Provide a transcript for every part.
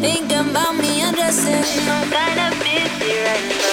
Think about me undressing. I'm kinda busy right now.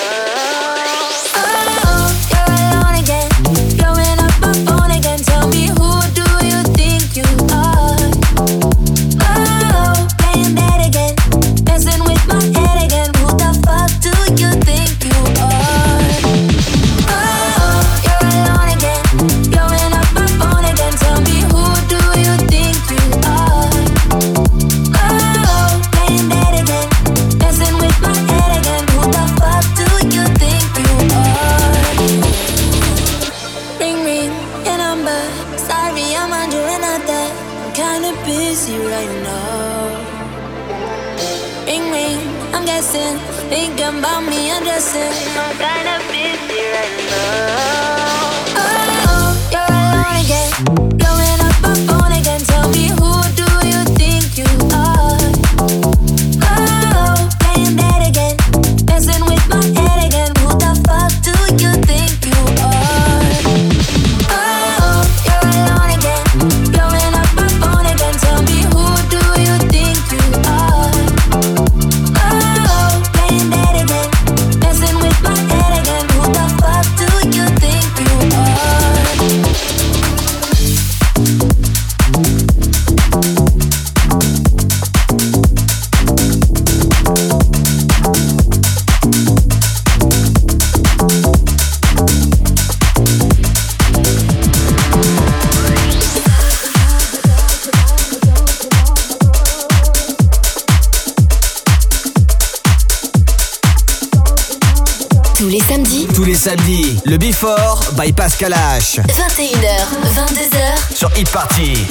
Tous les samedis. Tous les samedis. Le Before by Pascal H. 21h, 22h. Sur Hit Party.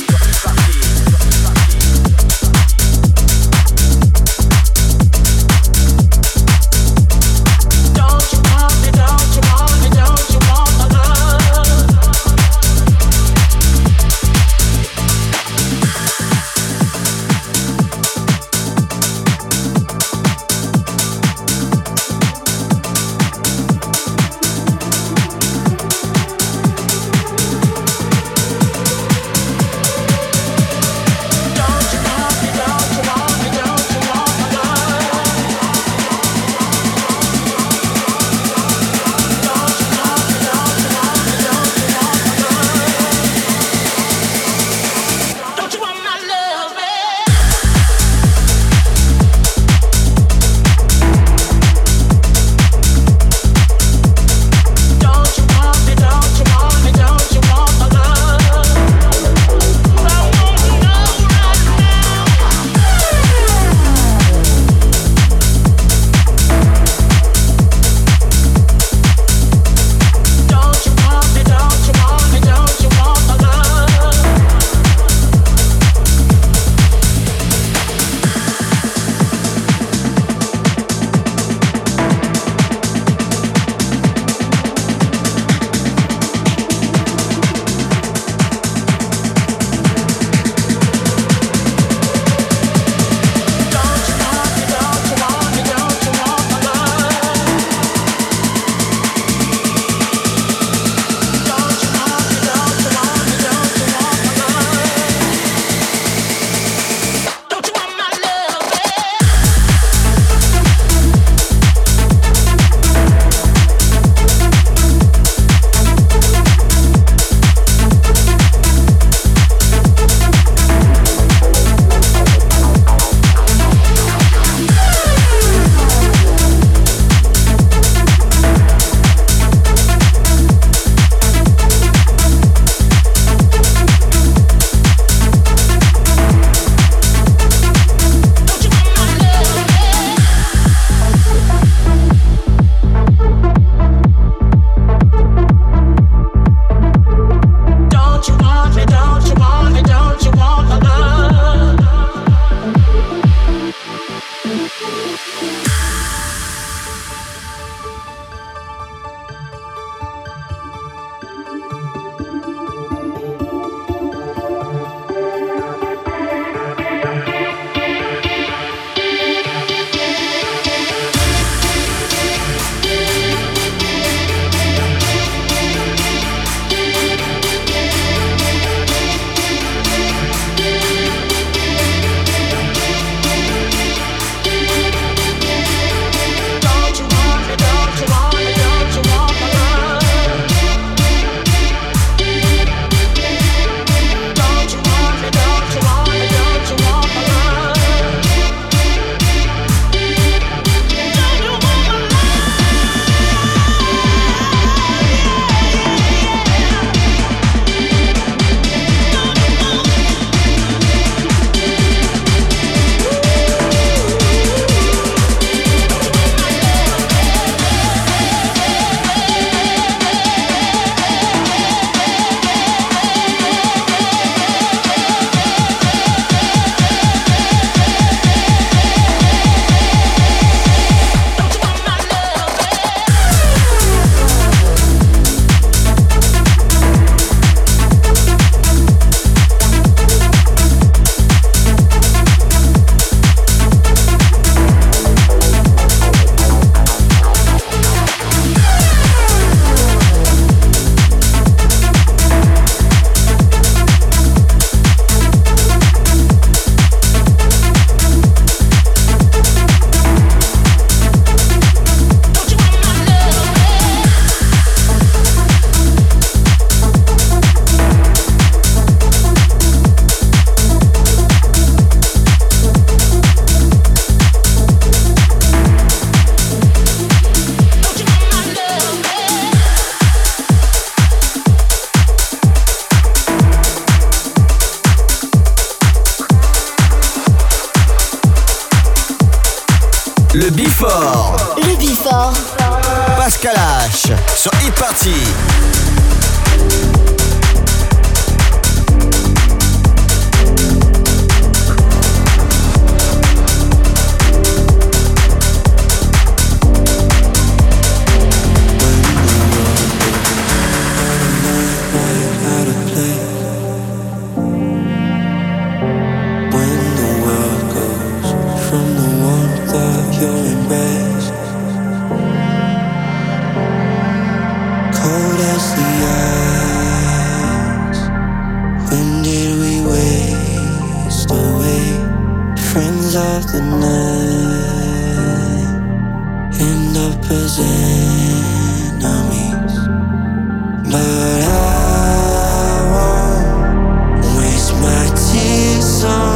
friends of the night end up as enemies. But I won't waste my tears on.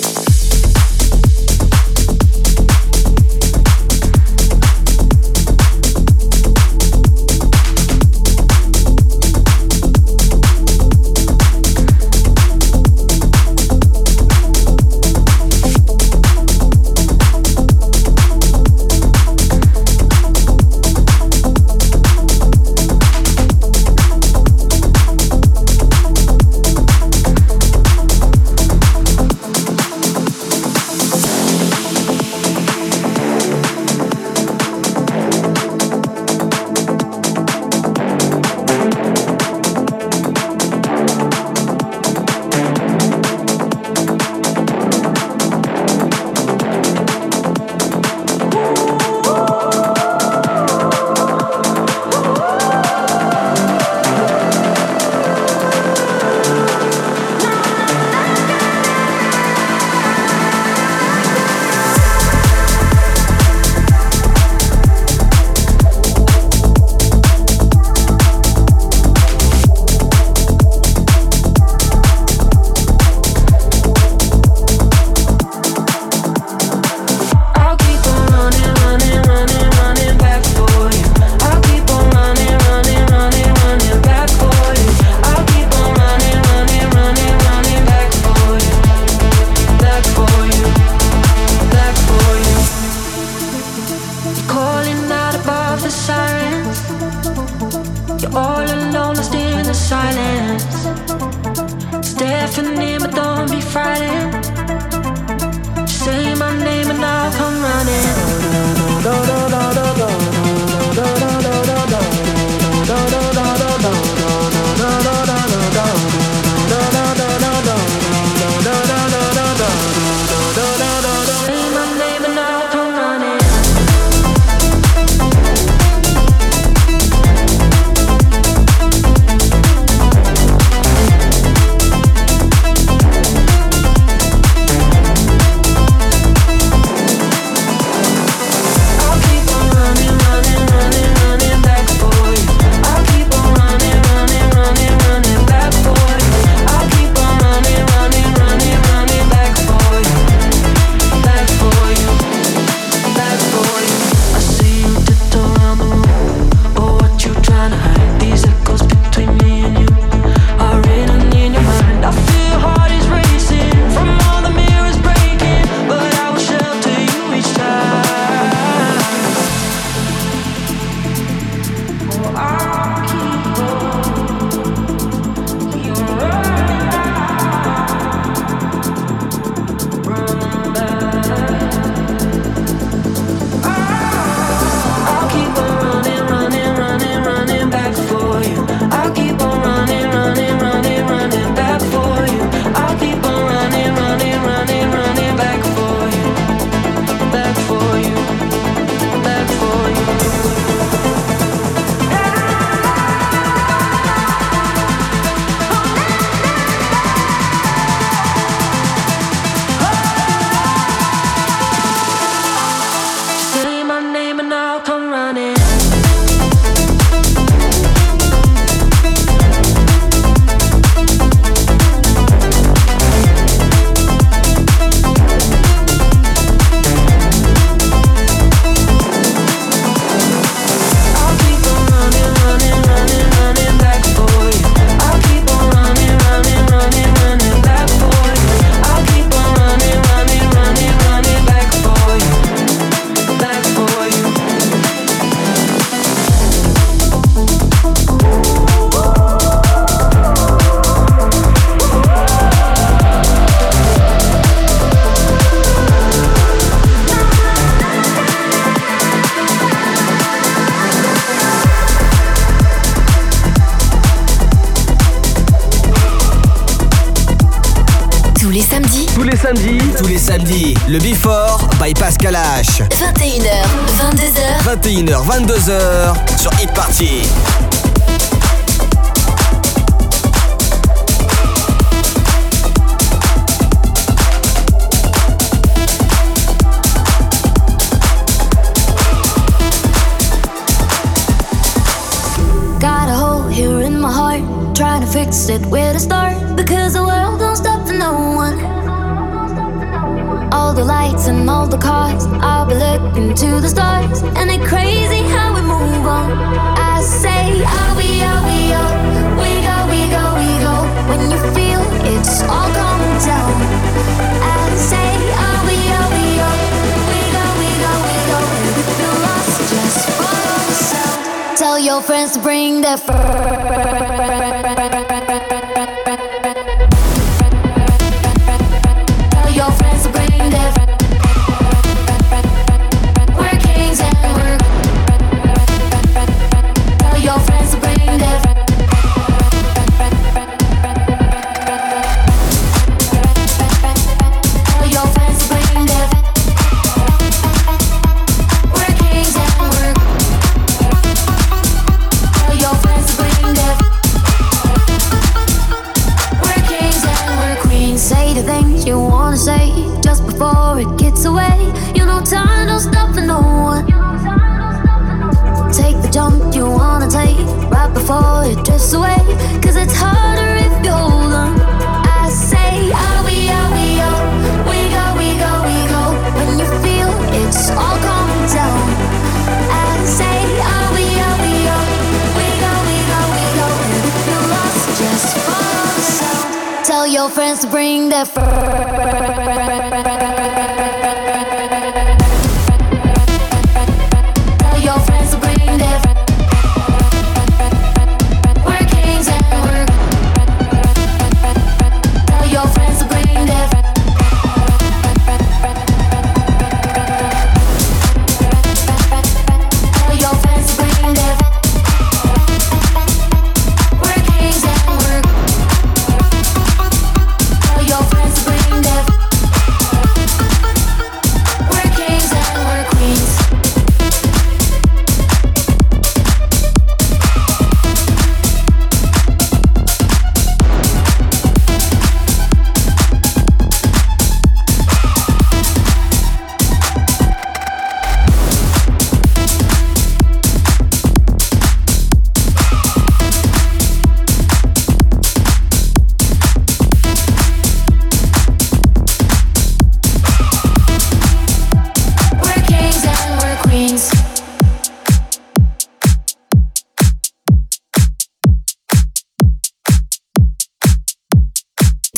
what's? But don't be frightened. By Pascal H. 21h, 22h. 21h, 22h sur Hit Party. Got a hole here in my heart, trying to fix it where all the lights and all the cars. I'll be looking to the stars, and it's crazy how we move on. I say, I'll be, I'll be, oh, we go, we go, we go. When you feel it's all coming down, I say, I'll be, I'll oh, we go, we go, we go. And if you're lost, just follow the sound. Tell your friends to bring their friends.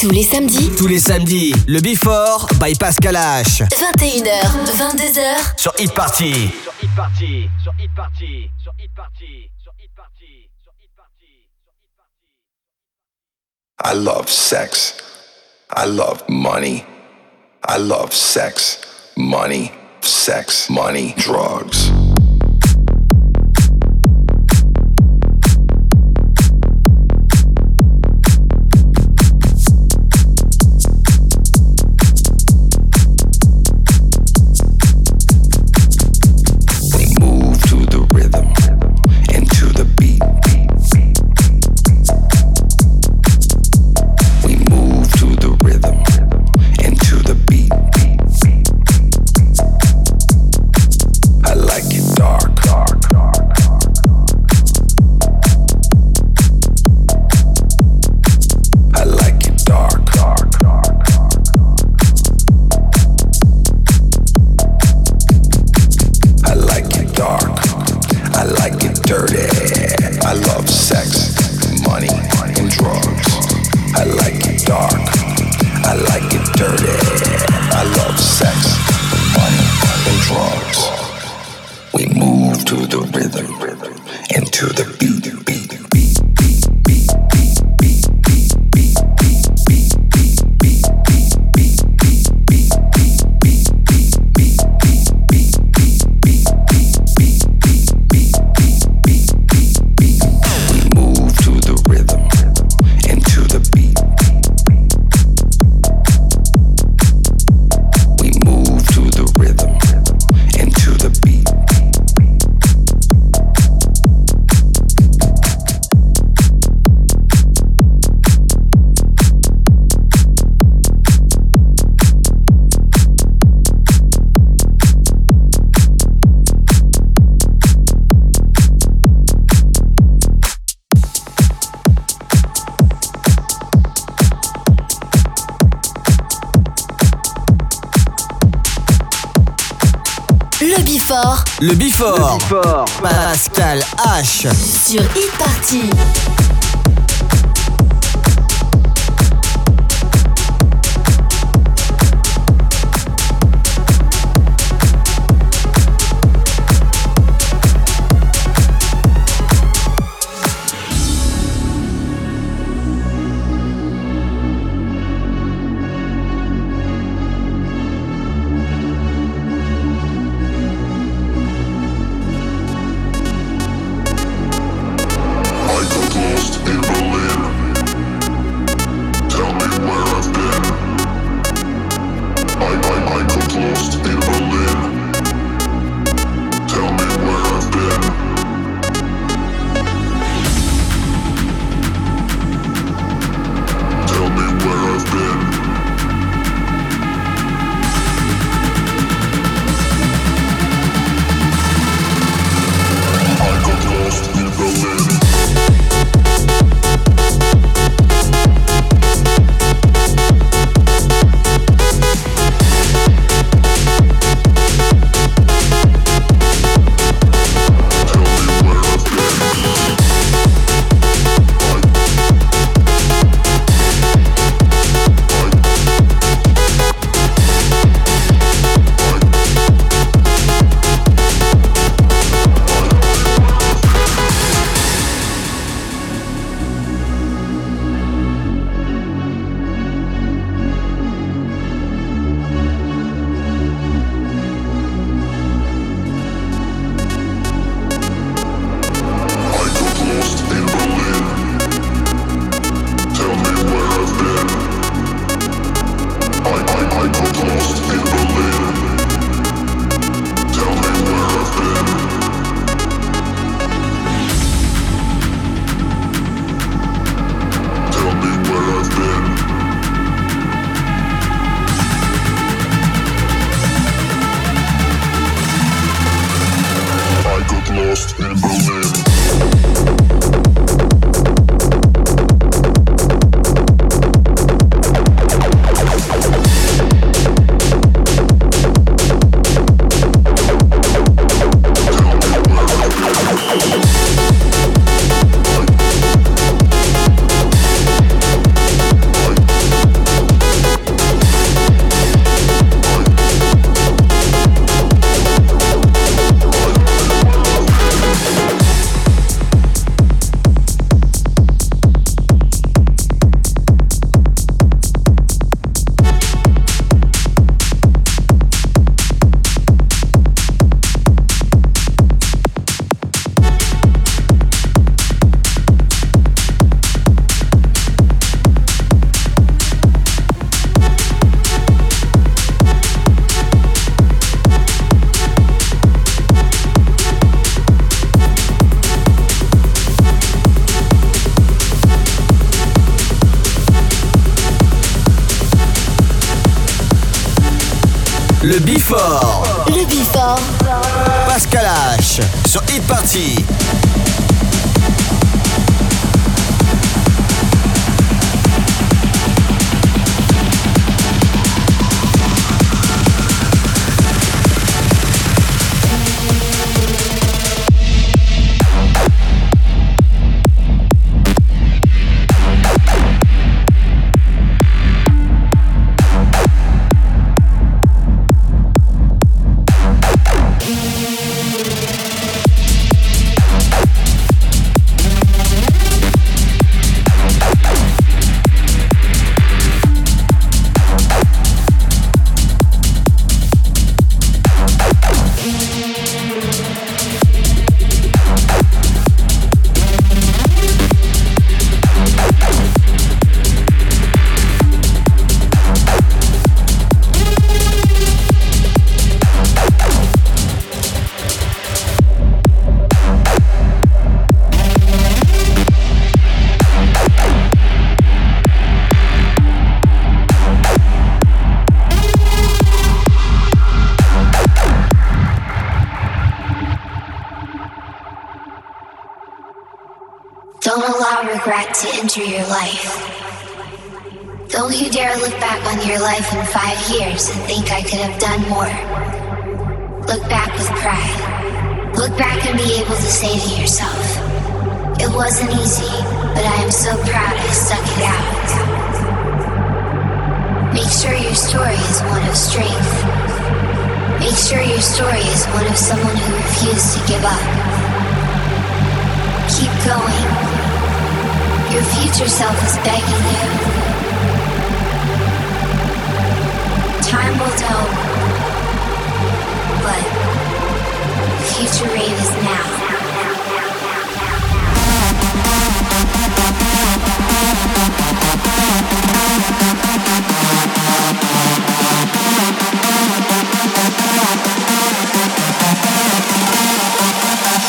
Tous les samedis. Tous les samedis, le Before by Pascal H. 21h, 22h. Sur Hit Party. Sur Hit Party. Sur Hit Party. Sur Hit Party. Sur Hit Party. Sur Hit Party. Sur Hit Party. I love sex. I love money. I love sex, money, sex, money, drugs. Le Bifort. Pascal H. Sur Hit 气。Years and think I could have done more. Look back with pride. Look back and be able to say to yourself, it wasn't easy, but I am so proud I stuck it out. Make sure your story is one of strength. Make sure your story is one of someone who refused to give up. Keep going. Your future self is begging you. Time will tell, but future is now.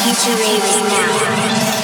Future is now.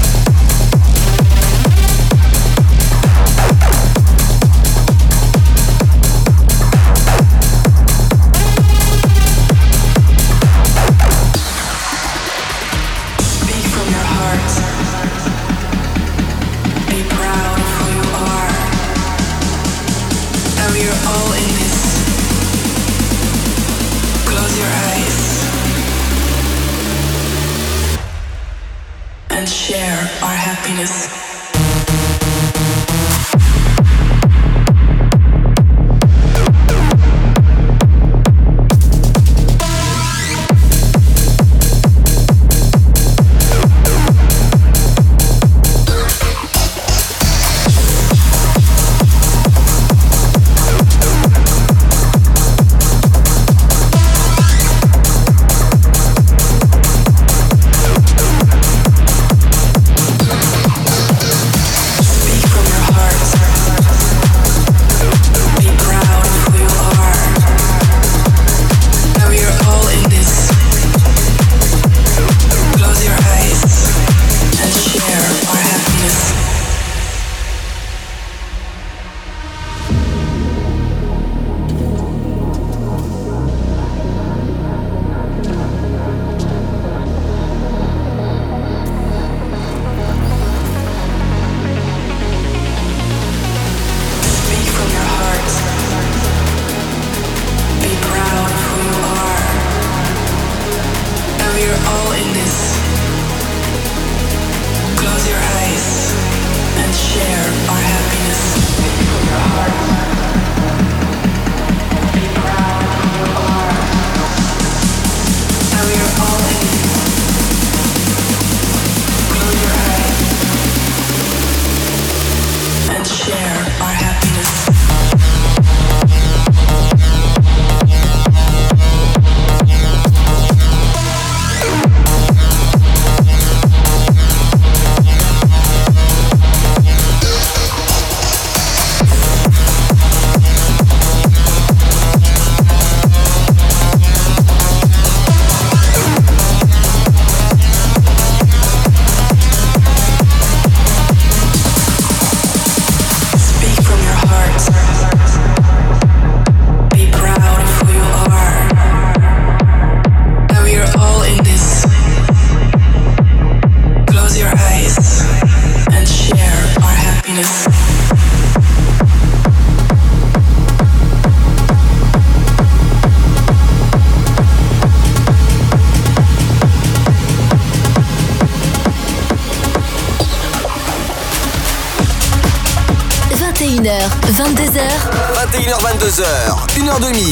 happiness.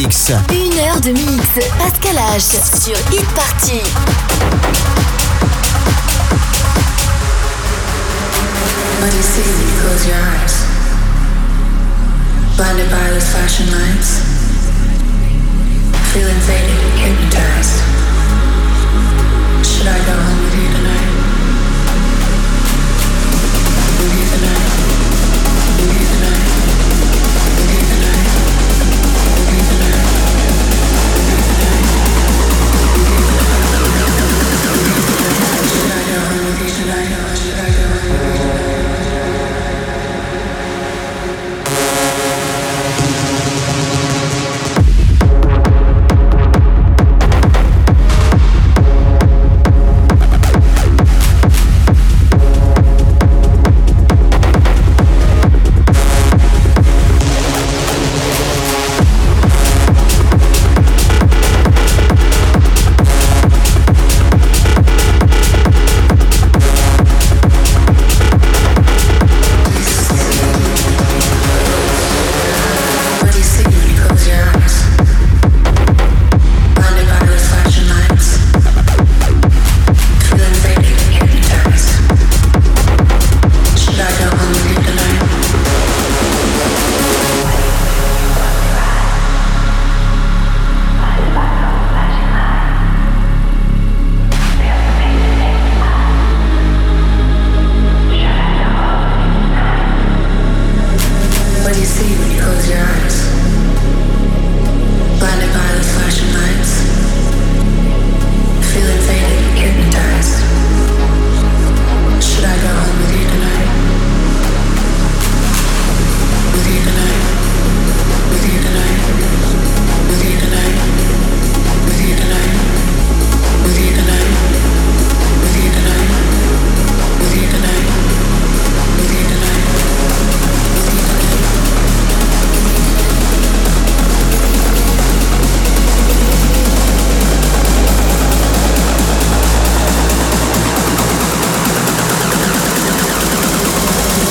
Mix. Une heure de mix. Pascal H sur Hit Party. When you see me, close your eyes. Blinded by the flashing lights. Feeling faded,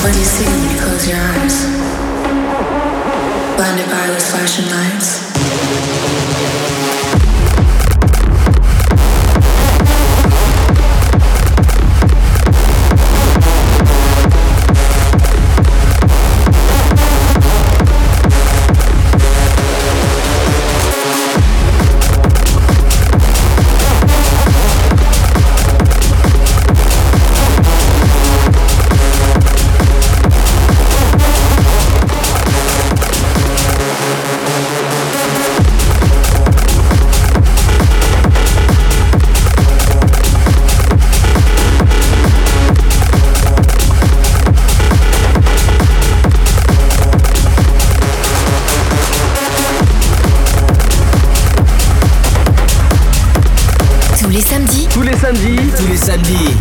What do you see when you close your eyes? Blinded by those flashing lights?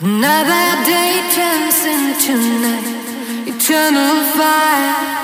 Another day turns into night, eternal fire.